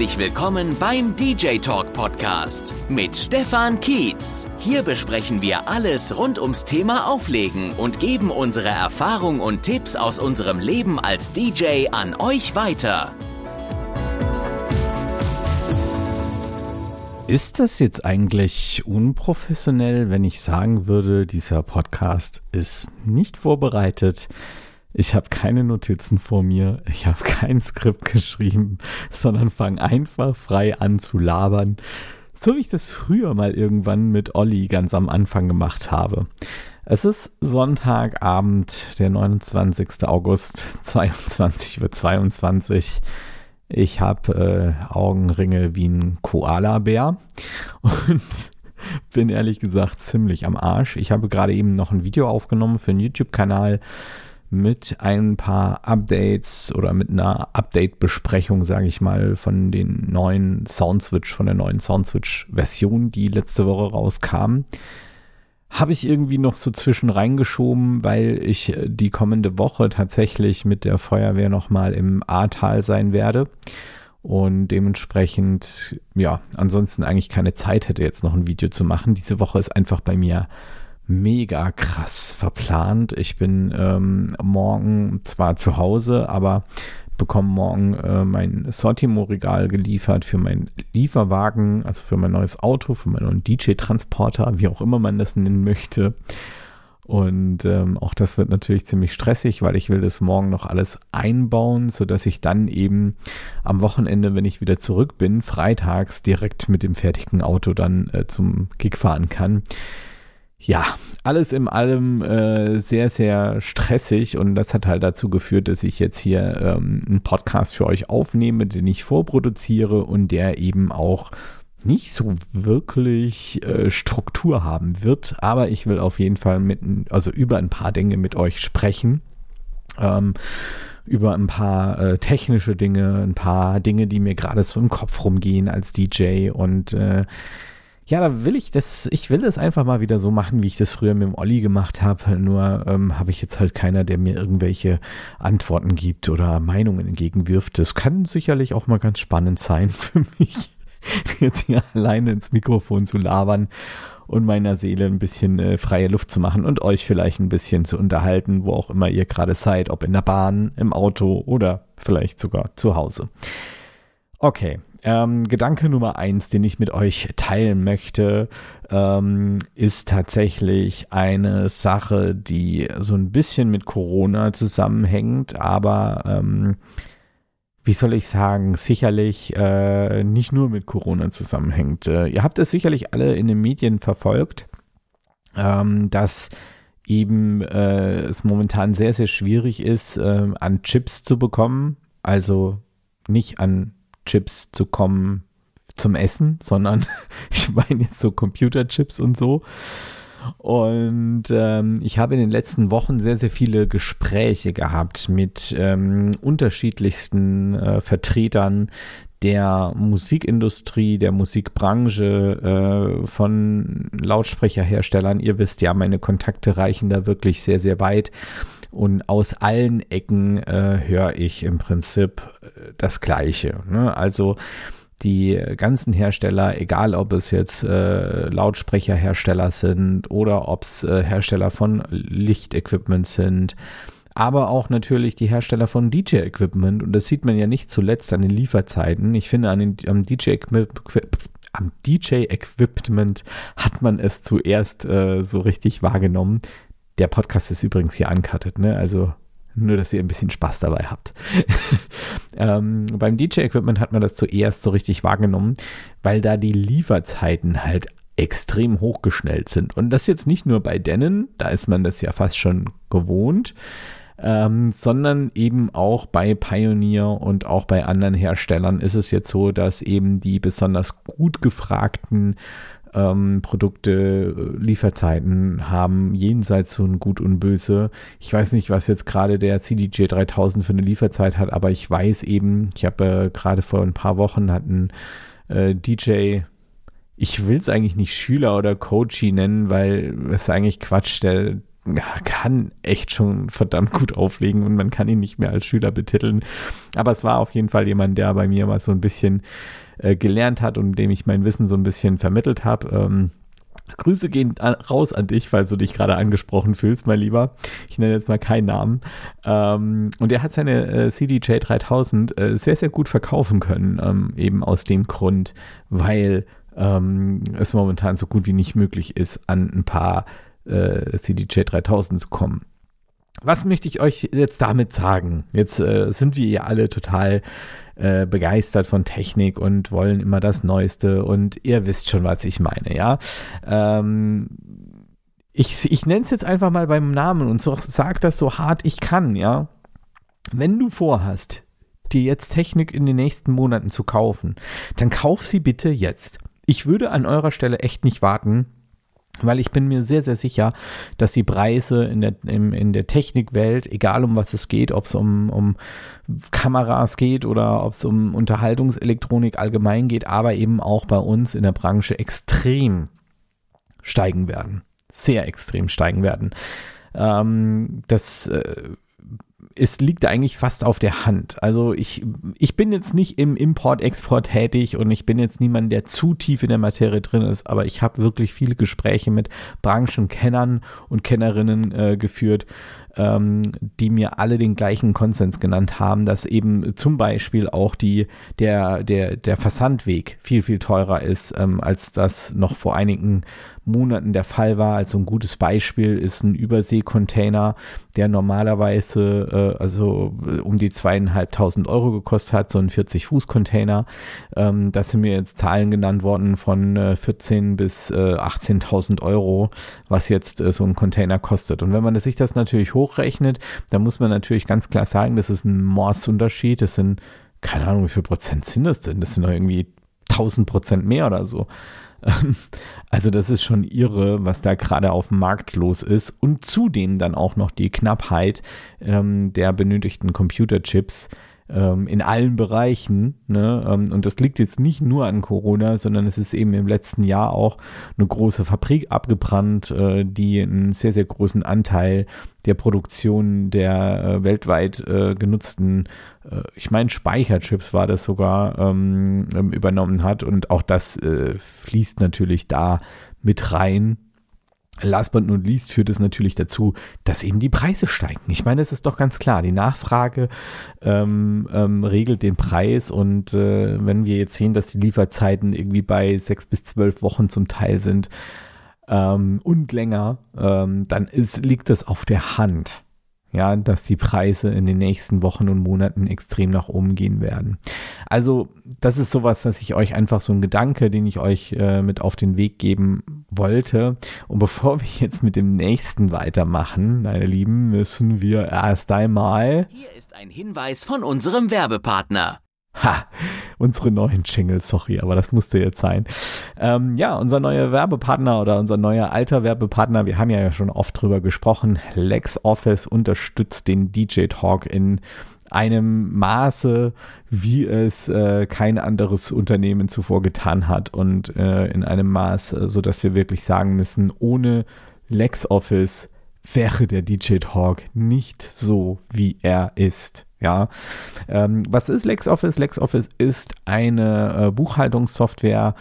Herzlich willkommen beim DJ Talk Podcast mit Stefan Kietz. Hier besprechen wir alles rund ums Thema Auflegen und geben unsere Erfahrung und Tipps aus unserem Leben als DJ an euch weiter. Ist das jetzt eigentlich unprofessionell, wenn ich sagen würde, dieser Podcast ist nicht vorbereitet? Ich habe keine Notizen vor mir, ich habe kein Skript geschrieben, sondern fange einfach frei an zu labern, so wie ich das früher mal irgendwann mit Olli ganz am Anfang gemacht habe. Es ist Sonntagabend, der 29. August, 22 wird 22. Ich habe äh, Augenringe wie ein Koala-Bär und bin ehrlich gesagt ziemlich am Arsch. Ich habe gerade eben noch ein Video aufgenommen für einen YouTube-Kanal mit ein paar Updates oder mit einer Update-Besprechung, sage ich mal, von den neuen Soundswitch, von der neuen Soundswitch-Version, die letzte Woche rauskam. Habe ich irgendwie noch so zwischen reingeschoben, weil ich äh, die kommende Woche tatsächlich mit der Feuerwehr nochmal im Ahrtal sein werde und dementsprechend, ja, ansonsten eigentlich keine Zeit hätte, jetzt noch ein Video zu machen. Diese Woche ist einfach bei mir mega krass verplant. Ich bin ähm, morgen zwar zu Hause, aber bekomme morgen äh, mein Sortimo-Regal geliefert für meinen Lieferwagen, also für mein neues Auto, für meinen neuen DJ-Transporter, wie auch immer man das nennen möchte. Und ähm, auch das wird natürlich ziemlich stressig, weil ich will das morgen noch alles einbauen, sodass ich dann eben am Wochenende, wenn ich wieder zurück bin, freitags direkt mit dem fertigen Auto dann äh, zum Gig fahren kann ja, alles in allem äh, sehr, sehr stressig und das hat halt dazu geführt, dass ich jetzt hier ähm, einen Podcast für euch aufnehme, den ich vorproduziere und der eben auch nicht so wirklich äh, Struktur haben wird, aber ich will auf jeden Fall mit, also über ein paar Dinge mit euch sprechen. Ähm, über ein paar äh, technische Dinge, ein paar Dinge, die mir gerade so im Kopf rumgehen als DJ und äh, ja, da will ich das, ich will das einfach mal wieder so machen, wie ich das früher mit dem Olli gemacht habe. Nur ähm, habe ich jetzt halt keiner, der mir irgendwelche Antworten gibt oder Meinungen entgegenwirft. Das kann sicherlich auch mal ganz spannend sein für mich, jetzt hier alleine ins Mikrofon zu labern und meiner Seele ein bisschen äh, freie Luft zu machen und euch vielleicht ein bisschen zu unterhalten, wo auch immer ihr gerade seid, ob in der Bahn, im Auto oder vielleicht sogar zu Hause. Okay, ähm, Gedanke Nummer eins, den ich mit euch teilen möchte, ähm, ist tatsächlich eine Sache, die so ein bisschen mit Corona zusammenhängt, aber ähm, wie soll ich sagen, sicherlich äh, nicht nur mit Corona zusammenhängt. Äh, ihr habt es sicherlich alle in den Medien verfolgt, ähm, dass eben äh, es momentan sehr, sehr schwierig ist, äh, an Chips zu bekommen. Also nicht an Chips zu kommen zum Essen, sondern ich meine jetzt so Computerchips und so. Und ähm, ich habe in den letzten Wochen sehr, sehr viele Gespräche gehabt mit ähm, unterschiedlichsten äh, Vertretern der Musikindustrie, der Musikbranche, äh, von Lautsprecherherstellern. Ihr wisst ja, meine Kontakte reichen da wirklich sehr, sehr weit. Und aus allen Ecken äh, höre ich im Prinzip äh, das Gleiche. Ne? Also die ganzen Hersteller, egal ob es jetzt äh, Lautsprecherhersteller sind oder ob es äh, Hersteller von Lichtequipment sind, aber auch natürlich die Hersteller von DJ-Equipment. Und das sieht man ja nicht zuletzt an den Lieferzeiten. Ich finde, an den, am DJ-Equipment DJ-Equipment hat man es zuerst äh, so richtig wahrgenommen. Der Podcast ist übrigens hier uncutted, ne? Also nur, dass ihr ein bisschen Spaß dabei habt. ähm, beim DJ-Equipment hat man das zuerst so richtig wahrgenommen, weil da die Lieferzeiten halt extrem hochgeschnellt sind. Und das jetzt nicht nur bei Denon, da ist man das ja fast schon gewohnt, ähm, sondern eben auch bei Pioneer und auch bei anderen Herstellern ist es jetzt so, dass eben die besonders gut gefragten ähm, Produkte, äh, Lieferzeiten haben jenseits von Gut und Böse. Ich weiß nicht, was jetzt gerade der CDJ 3000 für eine Lieferzeit hat, aber ich weiß eben, ich habe äh, gerade vor ein paar Wochen hat ein äh, DJ, ich will es eigentlich nicht Schüler oder Coachy nennen, weil es eigentlich Quatsch, der kann echt schon verdammt gut auflegen und man kann ihn nicht mehr als Schüler betiteln. Aber es war auf jeden Fall jemand, der bei mir mal so ein bisschen äh, gelernt hat und dem ich mein Wissen so ein bisschen vermittelt habe. Ähm, Grüße gehen raus an dich, falls du dich gerade angesprochen fühlst, mein Lieber. Ich nenne jetzt mal keinen Namen. Ähm, und er hat seine äh, CDJ 3000 äh, sehr, sehr gut verkaufen können, ähm, eben aus dem Grund, weil ähm, es momentan so gut wie nicht möglich ist, an ein paar äh, CDJ 3000 zu kommen. Was möchte ich euch jetzt damit sagen? Jetzt äh, sind wir ja alle total äh, begeistert von Technik und wollen immer das Neueste und ihr wisst schon, was ich meine, ja. Ähm, ich, ich nenne es jetzt einfach mal beim Namen und so, sag das so hart ich kann, ja. Wenn du vorhast, dir jetzt Technik in den nächsten Monaten zu kaufen, dann kauf sie bitte jetzt. Ich würde an eurer Stelle echt nicht warten, weil ich bin mir sehr, sehr sicher, dass die Preise in der, in, in der Technikwelt, egal um was es geht, ob es um, um Kameras geht oder ob es um Unterhaltungselektronik allgemein geht, aber eben auch bei uns in der Branche extrem steigen werden. Sehr extrem steigen werden. Ähm, das äh, es liegt eigentlich fast auf der Hand. Also ich, ich bin jetzt nicht im Import-Export tätig und ich bin jetzt niemand, der zu tief in der Materie drin ist, aber ich habe wirklich viele Gespräche mit Branchenkennern und Kennerinnen äh, geführt, ähm, die mir alle den gleichen Konsens genannt haben, dass eben zum Beispiel auch die, der, der, der Versandweg viel, viel teurer ist, ähm, als das noch vor einigen Monaten der Fall war. Also ein gutes Beispiel ist ein Überseekontainer, der normalerweise äh, also äh, um die zweieinhalbtausend Euro gekostet hat, so ein 40-Fuß-Container. Ähm, da sind mir jetzt Zahlen genannt worden von äh, 14 bis äh, 18.000 Euro, was jetzt äh, so ein Container kostet. Und wenn man sich das natürlich hochrechnet, dann muss man natürlich ganz klar sagen, das ist ein Morsunterschied. Das sind keine Ahnung, wie viel Prozent sind das denn? Das sind doch irgendwie 1000 Prozent mehr oder so. Also das ist schon irre, was da gerade auf dem Markt los ist. Und zudem dann auch noch die Knappheit ähm, der benötigten Computerchips ähm, in allen Bereichen. Ne? Ähm, und das liegt jetzt nicht nur an Corona, sondern es ist eben im letzten Jahr auch eine große Fabrik abgebrannt, äh, die einen sehr, sehr großen Anteil der Produktion der äh, weltweit äh, genutzten, äh, ich meine Speicherchips war das sogar, ähm, ähm, übernommen hat. Und auch das äh, fließt natürlich da mit rein last but not least führt es natürlich dazu, dass eben die Preise steigen. Ich meine, es ist doch ganz klar, die Nachfrage ähm, ähm, regelt den Preis und äh, wenn wir jetzt sehen, dass die Lieferzeiten irgendwie bei sechs bis zwölf Wochen zum Teil sind ähm, und länger, ähm, dann ist, liegt das auf der Hand ja, dass die Preise in den nächsten Wochen und Monaten extrem nach oben gehen werden. Also, das ist sowas, was ich euch einfach so ein Gedanke, den ich euch äh, mit auf den Weg geben wollte. Und bevor wir jetzt mit dem nächsten weitermachen, meine Lieben, müssen wir erst einmal. Hier ist ein Hinweis von unserem Werbepartner. Ha, unsere neuen Jingles, sorry, aber das musste jetzt sein. Ähm, ja, unser neuer Werbepartner oder unser neuer alter Werbepartner, wir haben ja schon oft drüber gesprochen, LexOffice unterstützt den DJ Talk in einem Maße, wie es äh, kein anderes Unternehmen zuvor getan hat und äh, in einem Maß, äh, so wir wirklich sagen müssen, ohne LexOffice wäre der DJ Talk nicht so, wie er ist. Ja, ähm, was ist LexOffice? LexOffice ist eine äh, Buchhaltungssoftware,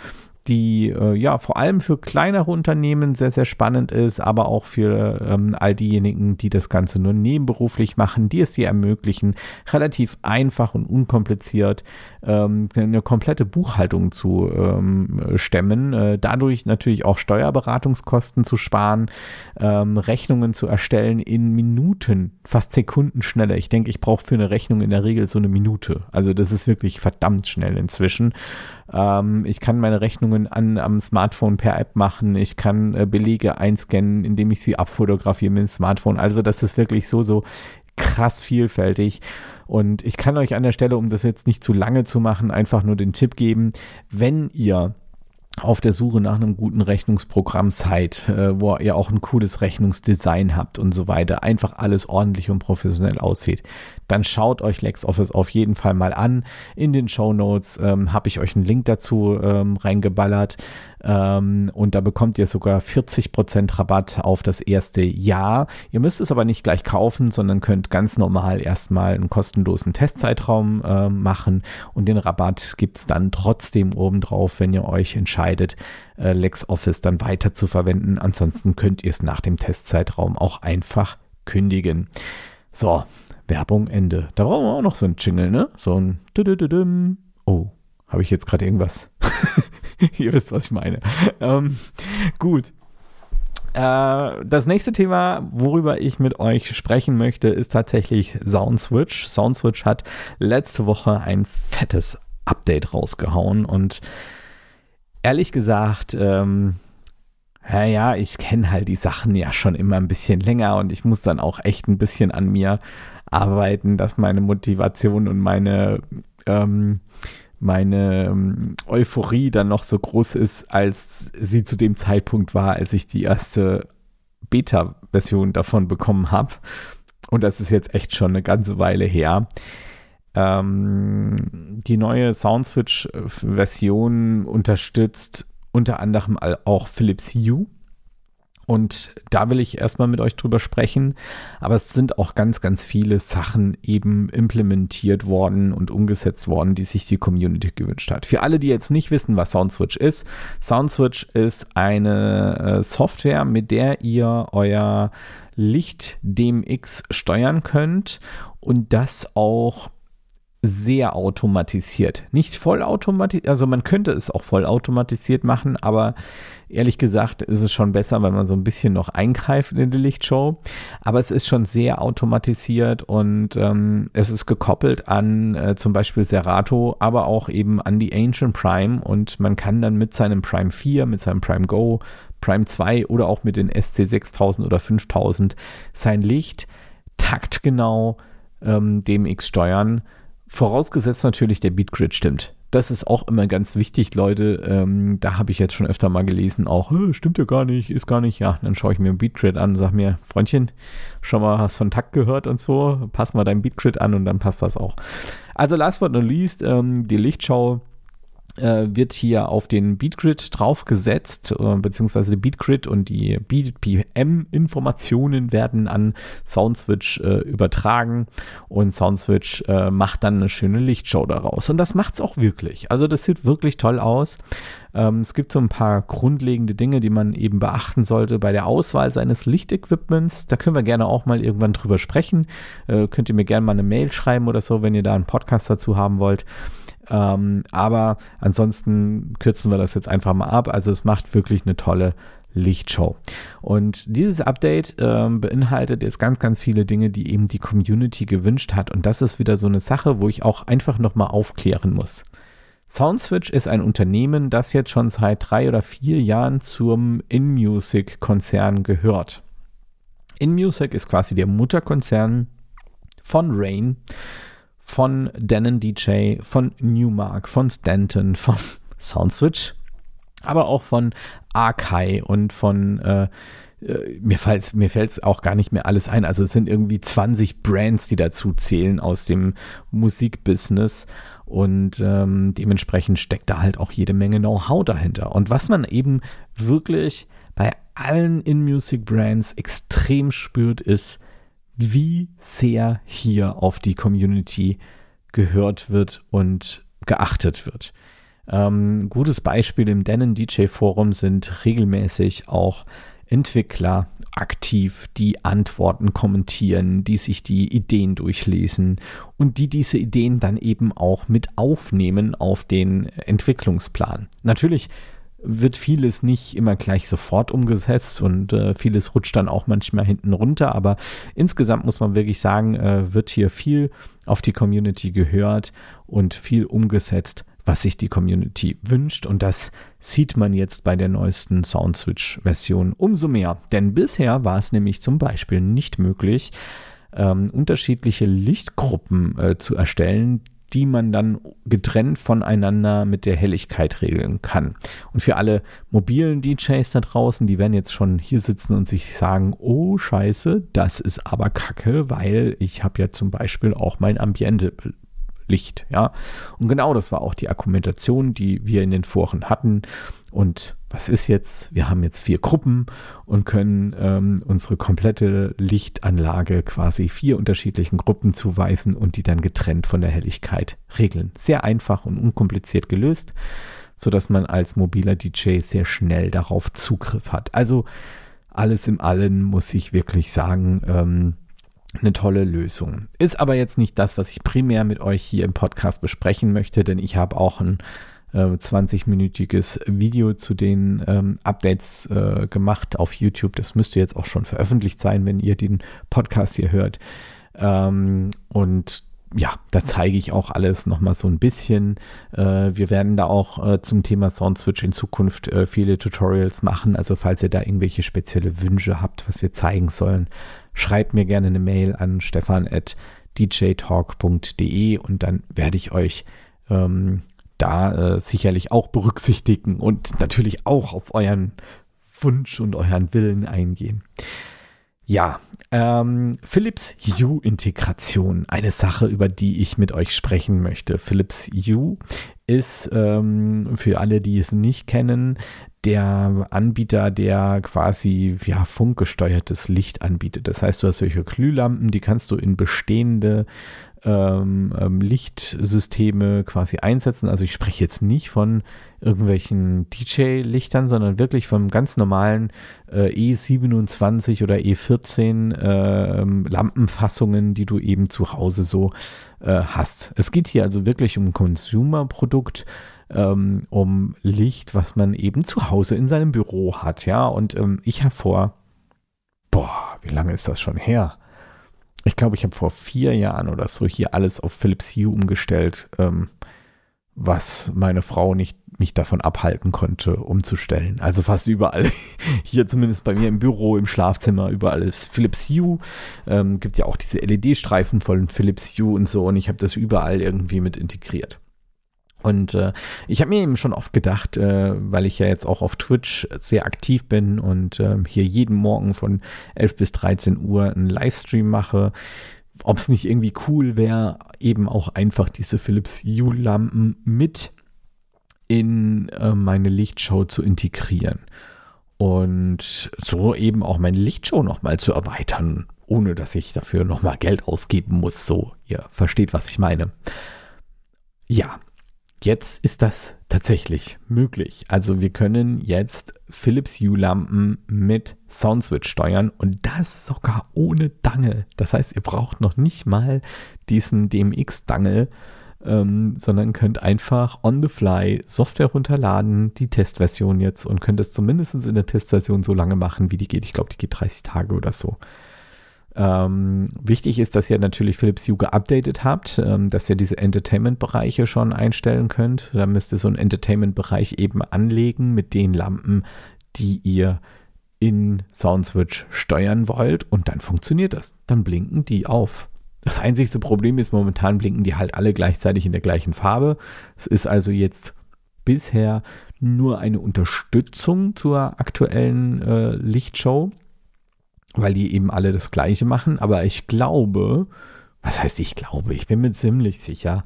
die äh, ja vor allem für kleinere Unternehmen sehr, sehr spannend ist, aber auch für ähm, all diejenigen, die das Ganze nur nebenberuflich machen, die es dir ermöglichen, relativ einfach und unkompliziert ähm, eine komplette Buchhaltung zu ähm, stemmen, äh, dadurch natürlich auch Steuerberatungskosten zu sparen, ähm, Rechnungen zu erstellen in Minuten, fast Sekunden schneller. Ich denke, ich brauche für eine Rechnung in der Regel so eine Minute. Also das ist wirklich verdammt schnell inzwischen. Ähm, ich kann meine Rechnungen an, am Smartphone per App machen. Ich kann äh, Belege einscannen, indem ich sie abfotografiere mit dem Smartphone. Also das ist wirklich so, so krass vielfältig. Und ich kann euch an der Stelle, um das jetzt nicht zu lange zu machen, einfach nur den Tipp geben, wenn ihr auf der Suche nach einem guten Rechnungsprogramm seid, äh, wo ihr auch ein cooles Rechnungsdesign habt und so weiter, einfach alles ordentlich und professionell aussieht, dann schaut euch LexOffice auf jeden Fall mal an. In den Show Notes ähm, habe ich euch einen Link dazu ähm, reingeballert. Ähm, und da bekommt ihr sogar 40% Rabatt auf das erste Jahr. Ihr müsst es aber nicht gleich kaufen, sondern könnt ganz normal erstmal einen kostenlosen Testzeitraum äh, machen und den Rabatt gibt es dann trotzdem obendrauf, wenn ihr euch entscheidet, äh, LexOffice dann weiter zu verwenden. Ansonsten könnt ihr es nach dem Testzeitraum auch einfach kündigen. So, Werbung Ende. Da brauchen wir auch noch so ein Jingle, ne? So ein Oh, habe ich jetzt gerade irgendwas? Ihr wisst, was ich meine. Ähm, gut. Äh, das nächste Thema, worüber ich mit euch sprechen möchte, ist tatsächlich SoundSwitch. SoundSwitch hat letzte Woche ein fettes Update rausgehauen und ehrlich gesagt, ähm, ja, ja, ich kenne halt die Sachen ja schon immer ein bisschen länger und ich muss dann auch echt ein bisschen an mir arbeiten, dass meine Motivation und meine, ähm, meine ähm, Euphorie dann noch so groß ist, als sie zu dem Zeitpunkt war, als ich die erste Beta-Version davon bekommen habe. Und das ist jetzt echt schon eine ganze Weile her. Ähm, die neue Soundswitch-Version unterstützt unter anderem auch Philips Hue. Und da will ich erstmal mit euch drüber sprechen. Aber es sind auch ganz, ganz viele Sachen eben implementiert worden und umgesetzt worden, die sich die Community gewünscht hat. Für alle, die jetzt nicht wissen, was SoundSwitch ist. SoundSwitch ist eine äh, Software, mit der ihr euer Licht DMX steuern könnt und das auch sehr automatisiert. Nicht vollautomatisiert, also man könnte es auch vollautomatisiert machen, aber ehrlich gesagt ist es schon besser, wenn man so ein bisschen noch eingreift in die Lichtshow. Aber es ist schon sehr automatisiert und ähm, es ist gekoppelt an äh, zum Beispiel Serato, aber auch eben an die Ancient Prime und man kann dann mit seinem Prime 4, mit seinem Prime Go, Prime 2 oder auch mit den SC6000 oder 5000 sein Licht taktgenau ähm, DMX steuern Vorausgesetzt natürlich, der Beatgrid stimmt. Das ist auch immer ganz wichtig, Leute. Ähm, da habe ich jetzt schon öfter mal gelesen, auch, stimmt ja gar nicht, ist gar nicht. Ja, dann schaue ich mir ein Beatgrid an und sage mir, Freundchen, schon mal hast von Takt gehört und so, pass mal dein Beatgrid an und dann passt das auch. Also last but not least, ähm, die Lichtschau wird hier auf den Beatgrid draufgesetzt, äh, beziehungsweise Beatgrid und die BPM-Informationen werden an SoundSwitch äh, übertragen und SoundSwitch äh, macht dann eine schöne Lichtshow daraus. Und das macht es auch wirklich. Also das sieht wirklich toll aus. Ähm, es gibt so ein paar grundlegende Dinge, die man eben beachten sollte bei der Auswahl seines Lichtequipments. Da können wir gerne auch mal irgendwann drüber sprechen. Äh, könnt ihr mir gerne mal eine Mail schreiben oder so, wenn ihr da einen Podcast dazu haben wollt. Ähm, aber ansonsten kürzen wir das jetzt einfach mal ab. Also es macht wirklich eine tolle Lichtshow. Und dieses Update ähm, beinhaltet jetzt ganz, ganz viele Dinge, die eben die Community gewünscht hat. Und das ist wieder so eine Sache, wo ich auch einfach nochmal aufklären muss. SoundSwitch ist ein Unternehmen, das jetzt schon seit drei oder vier Jahren zum InMusic-Konzern gehört. InMusic ist quasi der Mutterkonzern von Rain von Denon DJ, von Newmark, von Stanton, von Soundswitch, aber auch von Arkai und von äh, äh mir fällt mir fällt's auch gar nicht mehr alles ein. Also es sind irgendwie 20 Brands, die dazu zählen aus dem Musikbusiness und ähm, dementsprechend steckt da halt auch jede Menge Know-how dahinter. Und was man eben wirklich bei allen In-Music-Brands extrem spürt, ist, wie sehr hier auf die Community gehört wird und geachtet wird. Ähm, gutes Beispiel im Denon DJ Forum sind regelmäßig auch Entwickler aktiv, die Antworten kommentieren, die sich die Ideen durchlesen und die diese Ideen dann eben auch mit aufnehmen auf den Entwicklungsplan. Natürlich wird vieles nicht immer gleich sofort umgesetzt und äh, vieles rutscht dann auch manchmal hinten runter. Aber insgesamt muss man wirklich sagen, äh, wird hier viel auf die Community gehört und viel umgesetzt, was sich die Community wünscht. Und das sieht man jetzt bei der neuesten Soundswitch-Version umso mehr. Denn bisher war es nämlich zum Beispiel nicht möglich, ähm, unterschiedliche Lichtgruppen äh, zu erstellen, die man dann getrennt voneinander mit der Helligkeit regeln kann. Und für alle mobilen DJs da draußen, die werden jetzt schon hier sitzen und sich sagen, oh scheiße, das ist aber kacke, weil ich habe ja zum Beispiel auch mein Ambiente Licht, ja. Und genau das war auch die Argumentation, die wir in den Foren hatten. Und was ist jetzt? Wir haben jetzt vier Gruppen und können ähm, unsere komplette Lichtanlage quasi vier unterschiedlichen Gruppen zuweisen und die dann getrennt von der Helligkeit regeln. Sehr einfach und unkompliziert gelöst, sodass man als mobiler DJ sehr schnell darauf Zugriff hat. Also alles im Allen muss ich wirklich sagen, ähm, eine tolle Lösung. Ist aber jetzt nicht das, was ich primär mit euch hier im Podcast besprechen möchte, denn ich habe auch ein äh, 20-minütiges Video zu den ähm, Updates äh, gemacht auf YouTube. Das müsste jetzt auch schon veröffentlicht sein, wenn ihr den Podcast hier hört. Ähm, und ja, da zeige ich auch alles nochmal so ein bisschen. Äh, wir werden da auch äh, zum Thema Soundswitch in Zukunft äh, viele Tutorials machen. Also falls ihr da irgendwelche spezielle Wünsche habt, was wir zeigen sollen, schreibt mir gerne eine Mail an stefan.djtalk.de und dann werde ich euch ähm, da äh, sicherlich auch berücksichtigen und natürlich auch auf euren Wunsch und euren Willen eingehen. Ja, ähm, Philips Hue-Integration, eine Sache, über die ich mit euch sprechen möchte. Philips Hue ist ähm, für alle, die es nicht kennen, der Anbieter, der quasi ja, funkgesteuertes Licht anbietet. Das heißt, du hast solche Glühlampen, die kannst du in bestehende ähm, ähm, Lichtsysteme quasi einsetzen. Also ich spreche jetzt nicht von irgendwelchen DJ-Lichtern, sondern wirklich von ganz normalen äh, E27 oder E14 äh, Lampenfassungen, die du eben zu Hause so äh, hast. Es geht hier also wirklich um ein Consumer-Produkt. Ähm, um Licht, was man eben zu Hause in seinem Büro hat, ja. Und ähm, ich habe vor, boah, wie lange ist das schon her? Ich glaube, ich habe vor vier Jahren oder so hier alles auf Philips Hue umgestellt, ähm, was meine Frau nicht mich davon abhalten konnte, umzustellen. Also fast überall. Hier zumindest bei mir im Büro, im Schlafzimmer, überall ist Philips Hue. Ähm, gibt ja auch diese LED-Streifen von Philips Hue und so. Und ich habe das überall irgendwie mit integriert. Und äh, ich habe mir eben schon oft gedacht, äh, weil ich ja jetzt auch auf Twitch sehr aktiv bin und äh, hier jeden Morgen von 11 bis 13 Uhr einen Livestream mache, ob es nicht irgendwie cool wäre, eben auch einfach diese Philips Hue-Lampen mit in äh, meine Lichtshow zu integrieren. Und so eben auch meine Lichtshow nochmal zu erweitern, ohne dass ich dafür nochmal Geld ausgeben muss. So, ihr versteht, was ich meine. Ja, Jetzt ist das tatsächlich möglich. Also wir können jetzt Philips Hue Lampen mit Soundswitch steuern und das sogar ohne Dangle. Das heißt, ihr braucht noch nicht mal diesen DMX Dangle, ähm, sondern könnt einfach on the fly Software runterladen, die Testversion jetzt und könnt es zumindest in der Testversion so lange machen, wie die geht. Ich glaube, die geht 30 Tage oder so. Ähm, wichtig ist, dass ihr natürlich Philips Hue geupdatet habt, ähm, dass ihr diese Entertainment-Bereiche schon einstellen könnt. Da müsst ihr so einen Entertainment-Bereich eben anlegen mit den Lampen, die ihr in SoundSwitch steuern wollt und dann funktioniert das. Dann blinken die auf. Das einzigste Problem ist, momentan blinken die halt alle gleichzeitig in der gleichen Farbe. Es ist also jetzt bisher nur eine Unterstützung zur aktuellen äh, Lichtshow weil die eben alle das Gleiche machen. Aber ich glaube, was heißt ich glaube, ich bin mir ziemlich sicher,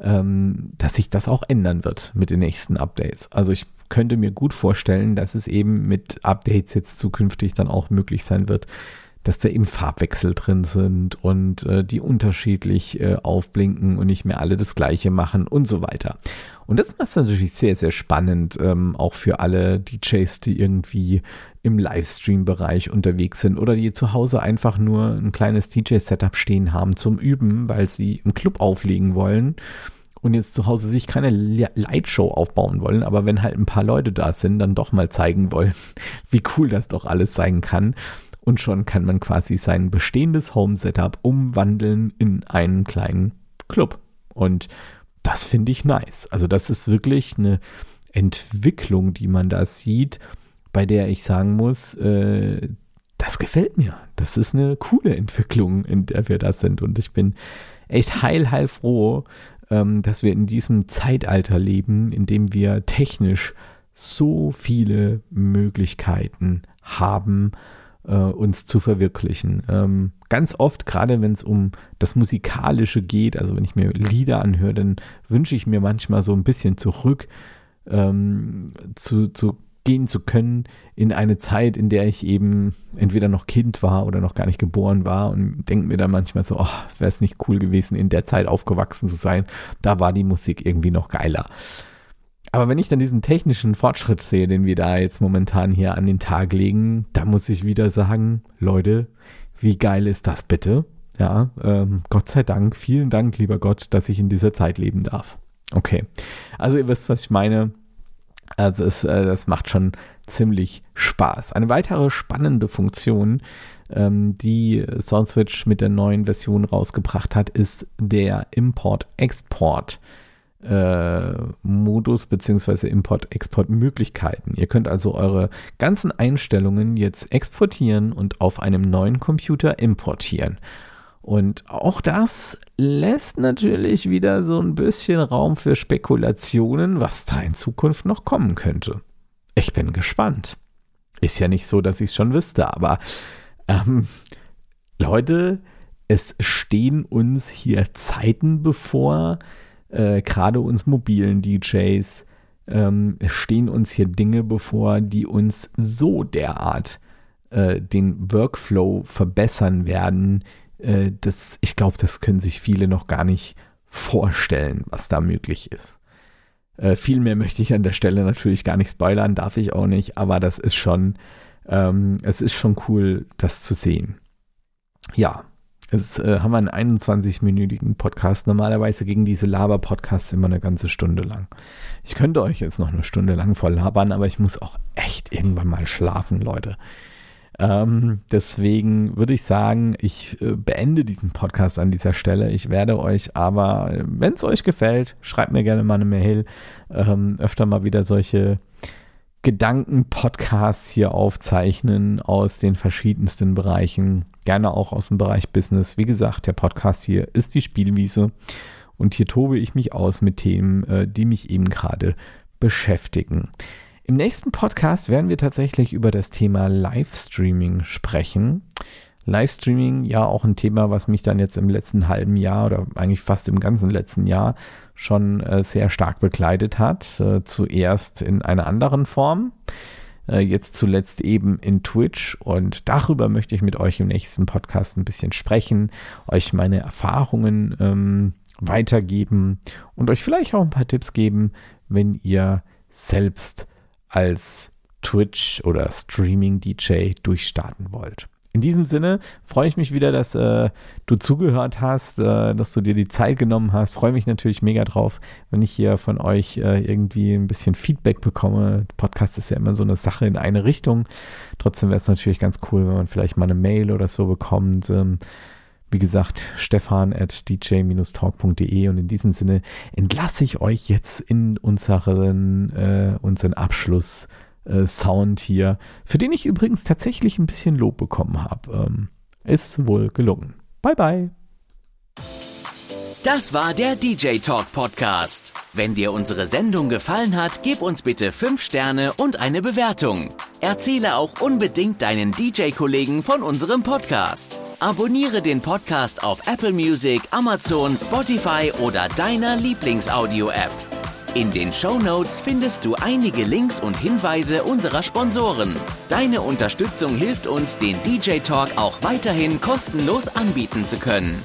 ähm, dass sich das auch ändern wird mit den nächsten Updates. Also ich könnte mir gut vorstellen, dass es eben mit Updates jetzt zukünftig dann auch möglich sein wird, dass da eben Farbwechsel drin sind und äh, die unterschiedlich äh, aufblinken und nicht mehr alle das gleiche machen und so weiter. Und das macht es natürlich sehr, sehr spannend, ähm, auch für alle DJs, die irgendwie im Livestream-Bereich unterwegs sind oder die zu Hause einfach nur ein kleines DJ-Setup stehen haben zum Üben, weil sie im Club auflegen wollen und jetzt zu Hause sich keine Lightshow aufbauen wollen, aber wenn halt ein paar Leute da sind, dann doch mal zeigen wollen, wie cool das doch alles sein kann. Und schon kann man quasi sein bestehendes Home-Setup umwandeln in einen kleinen Club. Und das finde ich nice. Also das ist wirklich eine Entwicklung, die man da sieht bei der ich sagen muss, äh, das gefällt mir. Das ist eine coole Entwicklung, in der wir da sind. Und ich bin echt heil, heil froh, ähm, dass wir in diesem Zeitalter leben, in dem wir technisch so viele Möglichkeiten haben, äh, uns zu verwirklichen. Ähm, ganz oft, gerade wenn es um das Musikalische geht, also wenn ich mir Lieder anhöre, dann wünsche ich mir manchmal so ein bisschen zurück ähm, zu, zu gehen zu können in eine Zeit, in der ich eben entweder noch Kind war oder noch gar nicht geboren war und denke mir dann manchmal so, oh, wäre es nicht cool gewesen, in der Zeit aufgewachsen zu sein. Da war die Musik irgendwie noch geiler. Aber wenn ich dann diesen technischen Fortschritt sehe, den wir da jetzt momentan hier an den Tag legen, da muss ich wieder sagen, Leute, wie geil ist das bitte? Ja, ähm, Gott sei Dank, vielen Dank, lieber Gott, dass ich in dieser Zeit leben darf. Okay, also ihr wisst, was ich meine. Also es, äh, das macht schon ziemlich Spaß. Eine weitere spannende Funktion, ähm, die SoundSwitch mit der neuen Version rausgebracht hat, ist der Import-Export. Äh, Modus bzw. Import-Export-Möglichkeiten. Ihr könnt also eure ganzen Einstellungen jetzt exportieren und auf einem neuen Computer importieren. Und auch das lässt natürlich wieder so ein bisschen Raum für Spekulationen, was da in Zukunft noch kommen könnte. Ich bin gespannt. Ist ja nicht so, dass ich es schon wüsste, aber ähm, Leute, es stehen uns hier Zeiten bevor, äh, gerade uns mobilen DJs, ähm, stehen uns hier Dinge bevor, die uns so derart äh, den Workflow verbessern werden. Äh, das, ich glaube, das können sich viele noch gar nicht vorstellen, was da möglich ist. Äh, viel mehr möchte ich an der Stelle natürlich gar nicht spoilern, darf ich auch nicht, aber das ist schon, ähm, es ist schon cool, das zu sehen. Ja, Jetzt äh, haben wir einen 21-minütigen Podcast. Normalerweise gegen diese Laber-Podcasts immer eine ganze Stunde lang. Ich könnte euch jetzt noch eine Stunde lang voll labern, aber ich muss auch echt irgendwann mal schlafen, Leute. Ähm, deswegen würde ich sagen, ich äh, beende diesen Podcast an dieser Stelle. Ich werde euch aber, wenn es euch gefällt, schreibt mir gerne mal eine Mail. Ähm, öfter mal wieder solche Gedanken-Podcasts hier aufzeichnen aus den verschiedensten Bereichen, gerne auch aus dem Bereich Business. Wie gesagt, der Podcast hier ist die Spielwiese und hier tobe ich mich aus mit Themen, äh, die mich eben gerade beschäftigen. Im nächsten Podcast werden wir tatsächlich über das Thema Livestreaming sprechen. Livestreaming ja auch ein Thema, was mich dann jetzt im letzten halben Jahr oder eigentlich fast im ganzen letzten Jahr schon äh, sehr stark begleitet hat. Äh, zuerst in einer anderen Form, äh, jetzt zuletzt eben in Twitch. Und darüber möchte ich mit euch im nächsten Podcast ein bisschen sprechen, euch meine Erfahrungen ähm, weitergeben und euch vielleicht auch ein paar Tipps geben, wenn ihr selbst als Twitch oder Streaming-DJ durchstarten wollt. In diesem Sinne freue ich mich wieder, dass äh, du zugehört hast, äh, dass du dir die Zeit genommen hast. Freue mich natürlich mega drauf, wenn ich hier von euch äh, irgendwie ein bisschen Feedback bekomme. Podcast ist ja immer so eine Sache in eine Richtung. Trotzdem wäre es natürlich ganz cool, wenn man vielleicht mal eine Mail oder so bekommt. Ähm, wie gesagt, stefan at dj-talk.de und in diesem Sinne entlasse ich euch jetzt in unseren, äh, unseren Abschluss äh, Sound hier, für den ich übrigens tatsächlich ein bisschen Lob bekommen habe. Ähm, ist wohl gelungen. Bye bye. Das war der DJ Talk Podcast. Wenn dir unsere Sendung gefallen hat, gib uns bitte 5 Sterne und eine Bewertung. Erzähle auch unbedingt deinen DJ-Kollegen von unserem Podcast. Abonniere den Podcast auf Apple Music, Amazon, Spotify oder deiner Lieblingsaudio-App. In den Show Notes findest du einige Links und Hinweise unserer Sponsoren. Deine Unterstützung hilft uns, den DJ Talk auch weiterhin kostenlos anbieten zu können.